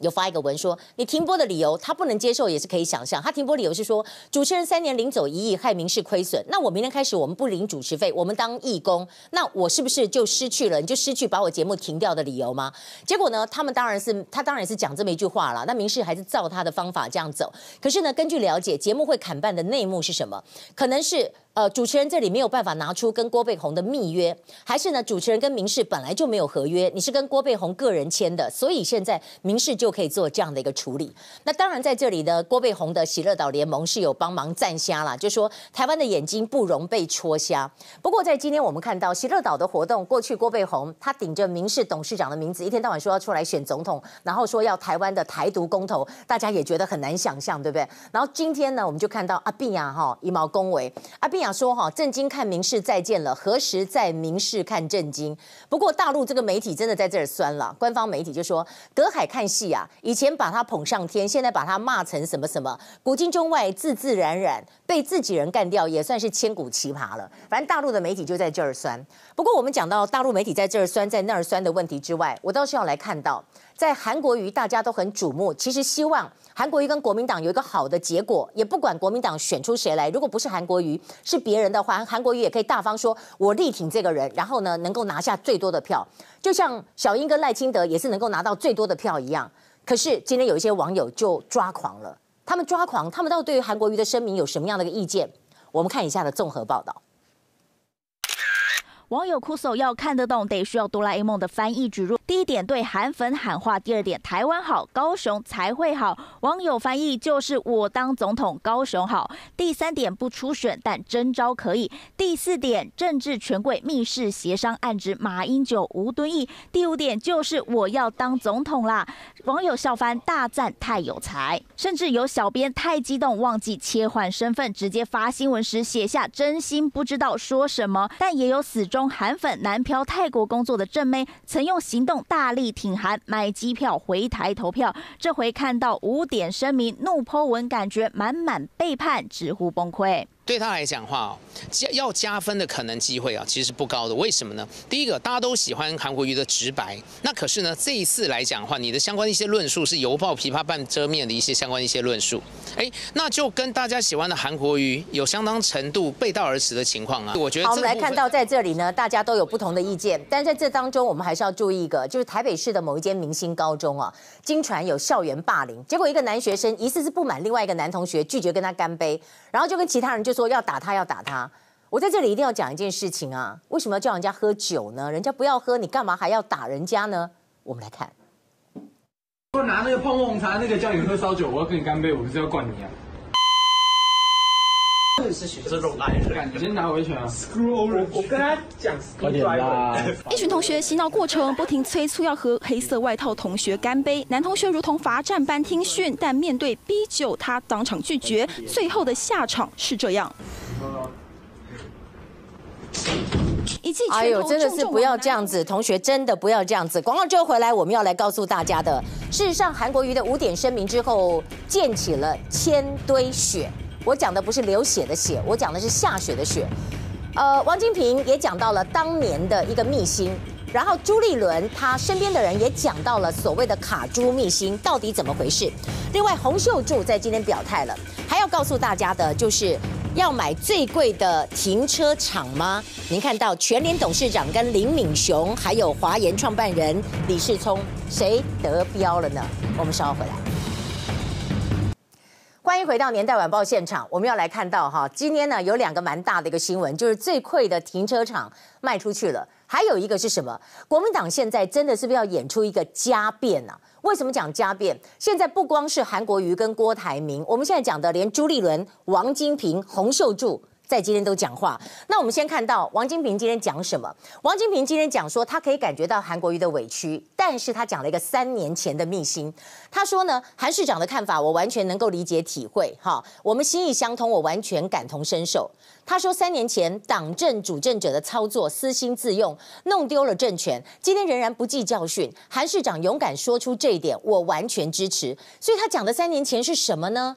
有发一个文说，你停播的理由他不能接受，也是可以想象。他停播理由是说，主持人三年领走一亿，害民事亏损。那我明天开始我们不领主持费，我们当义工，那我是不是就失去了？你就失去把我节目停掉的理由吗？结果呢，他们当然是他当然是讲这么一句话了。那民事还是照他的方法这样走。可是呢，根据了解，节目会砍半的内幕是什么？可能是呃，主持人这里没有办法拿出跟郭贝红的密约，还是呢，主持人跟民视本来就没有合约，你是跟郭贝红个人签的，所以现在民视就。可以做这样的一个处理。那当然，在这里呢，郭贝红的喜乐岛联盟是有帮忙站瞎啦，就说台湾的眼睛不容被戳瞎。不过，在今天我们看到喜乐岛的活动，过去郭贝红他顶着民视董事长的名字，一天到晚说要出来选总统，然后说要台湾的台独公投，大家也觉得很难想象，对不对？然后今天呢，我们就看到阿扁啊哈一毛恭维，阿碧雅说哈，震惊看民视再见了，何时在民视看震惊？不过大陆这个媒体真的在这儿酸了，官方媒体就说隔海看戏啊。以前把他捧上天，现在把他骂成什么什么，古今中外自自然然被自己人干掉，也算是千古奇葩了。反正大陆的媒体就在这儿酸。不过我们讲到大陆媒体在这儿酸，在那儿酸的问题之外，我倒是要来看到，在韩国瑜大家都很瞩目，其实希望韩国瑜跟国民党有一个好的结果，也不管国民党选出谁来，如果不是韩国瑜，是别人的话，韩国瑜也可以大方说，我力挺这个人，然后呢，能够拿下最多的票，就像小英跟赖清德也是能够拿到最多的票一样。可是今天有一些网友就抓狂了，他们抓狂，他们到底对于韩国瑜的声明有什么样的一个意见？我们看以下的综合报道。网友哭诉要看得懂，得需要哆啦 A 梦的翻译植入。第一点对韩粉喊话，第二点台湾好，高雄才会好。网友翻译就是我当总统，高雄好。第三点不出选，但征召可以。第四点政治权贵密室协商，暗指马英九、吴敦义。第五点就是我要当总统啦。网友笑翻，大赞太有才，甚至有小编太激动忘记切换身份，直接发新闻时写下真心不知道说什么。但也有死忠中韩粉南漂泰国工作的郑妹，曾用行动大力挺韩，买机票回台投票。这回看到五点声明怒泼文，感觉满满背叛，直呼崩溃。对他来讲话哦，加要加分的可能机会啊，其实是不高的。为什么呢？第一个，大家都喜欢韩国瑜的直白。那可是呢，这一次来讲的话，你的相关一些论述是犹抱琵琶半遮面的一些相关一些论述，哎，那就跟大家喜欢的韩国瑜有相当程度背道而驰的情况啊。我觉得好，我们来看到在这里呢，大家都有不同的意见，但在这当中，我们还是要注意一个，就是台北市的某一间明星高中啊，经传有校园霸凌，结果一个男学生疑似是不满另外一个男同学拒绝跟他干杯，然后就跟其他人就。说要打他，要打他。我在这里一定要讲一件事情啊，为什么要叫人家喝酒呢？人家不要喝，你干嘛还要打人家呢？我们来看，我拿那个碰碰茶，那个叫你喝烧酒，我要跟你干杯，我不是要灌你啊。这种男人，你先拿回去啊。我跟他讲，快点啦。一群同学嬉闹过程，不停催促要和黑色外套同学干杯。男同学如同罚站般听训，但面对逼酒，他当场拒绝。最后的下场是这样。哎呦，真的是不要这样子，同学真的不要这样子。广告之后回来，我们要来告诉大家的，事实上，韩国瑜的五点声明之后，溅起了千堆雪。我讲的不是流血的血，我讲的是下雪的雪。呃，王金平也讲到了当年的一个秘辛，然后朱立伦他身边的人也讲到了所谓的卡朱秘辛到底怎么回事。另外，洪秀柱在今天表态了，还要告诉大家的就是要买最贵的停车场吗？您看到全联董事长跟林敏雄，还有华研创办人李世聪，谁得标了呢？我们稍后回来。欢迎回到年代晚报现场，我们要来看到哈，今天呢有两个蛮大的一个新闻，就是最贵的停车场卖出去了，还有一个是什么？国民党现在真的是不是要演出一个家变啊？为什么讲家变？现在不光是韩国瑜跟郭台铭，我们现在讲的连朱立伦、王金平、洪秀柱。在今天都讲话，那我们先看到王金平今天讲什么？王金平今天讲说，他可以感觉到韩国瑜的委屈，但是他讲了一个三年前的秘辛。他说呢，韩市长的看法我完全能够理解体会，哈，我们心意相通，我完全感同身受。他说三年前党政主政者的操作私心自用，弄丢了政权，今天仍然不记教训。韩市长勇敢说出这一点，我完全支持。所以他讲的三年前是什么呢？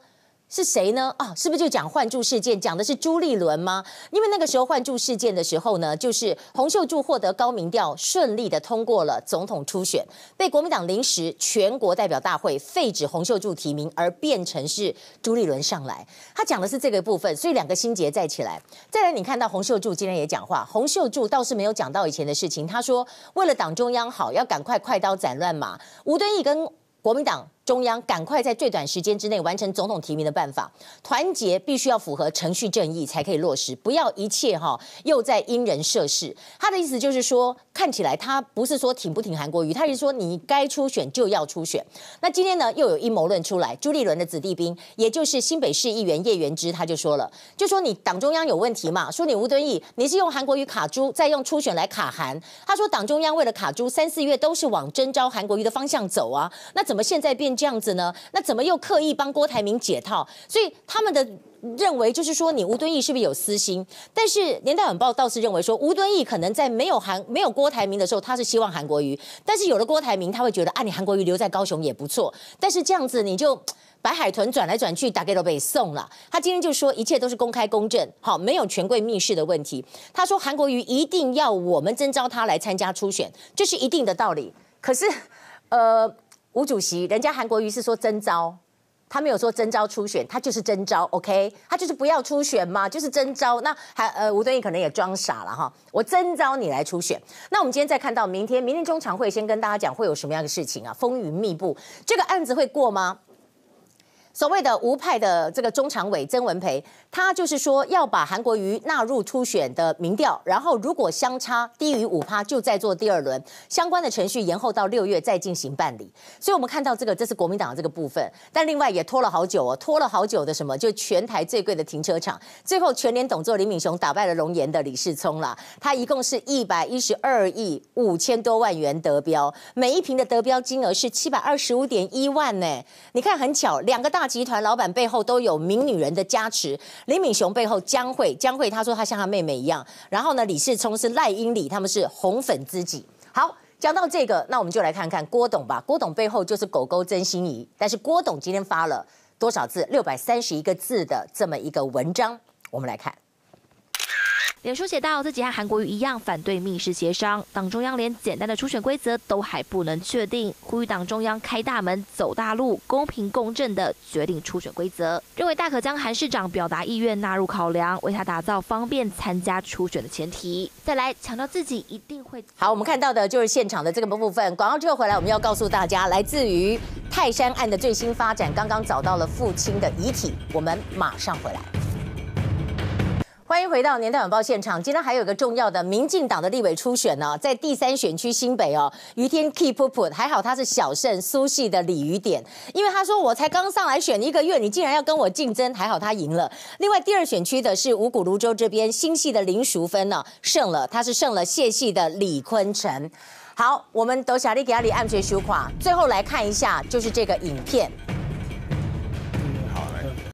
是谁呢？啊，是不是就讲换柱事件？讲的是朱立伦吗？因为那个时候换柱事件的时候呢，就是洪秀柱获得高民调，顺利的通过了总统初选，被国民党临时全国代表大会废止洪秀柱提名，而变成是朱立伦上来。他讲的是这个部分，所以两个心结再起来。再来，你看到洪秀柱今天也讲话，洪秀柱倒是没有讲到以前的事情。他说，为了党中央好，要赶快快刀斩乱麻。吴敦义跟国民党。中央赶快在最短时间之内完成总统提名的办法，团结必须要符合程序正义才可以落实，不要一切哈又在因人设事。他的意思就是说，看起来他不是说挺不挺韩国瑜，他是说你该出选就要出选。那今天呢又有阴谋论出来，朱立伦的子弟兵，也就是新北市议员叶元之，他就说了，就说你党中央有问题嘛，说你吴敦义你是用韩国瑜卡朱，再用初选来卡韩。他说党中央为了卡朱，三四月都是往征召韩国瑜的方向走啊，那怎么现在变？这样子呢？那怎么又刻意帮郭台铭解套？所以他们的认为就是说，你吴敦义是不是有私心？但是《年代晚报》倒是认为说，吴敦义可能在没有韩没有郭台铭的时候，他是希望韩国瑜；但是有了郭台铭，他会觉得啊，你韩国瑜留在高雄也不错。但是这样子你就 白海豚转来转去，大概都被送了。他今天就说，一切都是公开公正，好，没有权贵密室的问题。他说韩国瑜一定要我们征召他来参加初选，这是一定的道理。可是，呃。吴主席，人家韩国瑜是说征召，他没有说征召初选，他就是征召，OK，他就是不要初选嘛，就是征召。那还呃，吴敦义可能也装傻了哈，我征召你来初选。那我们今天再看到明天，明天中常会先跟大家讲会有什么样的事情啊？风云密布，这个案子会过吗？所谓的吴派的这个中常委曾文培，他就是说要把韩国瑜纳入初选的民调，然后如果相差低于五趴，就再做第二轮相关的程序，延后到六月再进行办理。所以我们看到这个，这是国民党的这个部分，但另外也拖了好久哦，拖了好久的什么？就全台最贵的停车场，最后全联董座李敏雄打败了龙岩的李世聪了，他一共是一百一十二亿五千多万元得标，每一坪的得标金额是七百二十五点一万呢。你看很巧，两个大。大集团老板背后都有名女人的加持，李敏雄背后江蕙，江蕙她说她像她妹妹一样，然后呢，李世聪是赖英里，他们是红粉知己。好，讲到这个，那我们就来看看郭董吧。郭董背后就是狗狗曾心怡，但是郭董今天发了多少字？六百三十一个字的这么一个文章，我们来看。脸书写道：自己和韩国瑜一样反对密室协商，党中央连简单的初选规则都还不能确定，呼吁党中央开大门走大路，公平公正的决定初选规则，认为大可将韩市长表达意愿纳入考量，为他打造方便参加初选的前提。再来强调自己一定会好。我们看到的就是现场的这个部分。广告之后回来，我们要告诉大家，来自于泰山案的最新发展，刚刚找到了父亲的遗体，我们马上回来。欢迎回到年代晚报现场。今天还有一个重要的民进党的立委初选呢，在第三选区新北哦，于天 keep put 还好他是小胜苏系的李余典，因为他说我才刚上来选一个月，你竟然要跟我竞争，还好他赢了。另外第二选区的是五股芦洲这边新系的林淑芬呢胜了，他是胜了谢系的李坤城。好，我们都小丽给阿里按学修垮，最后来看一下就是这个影片。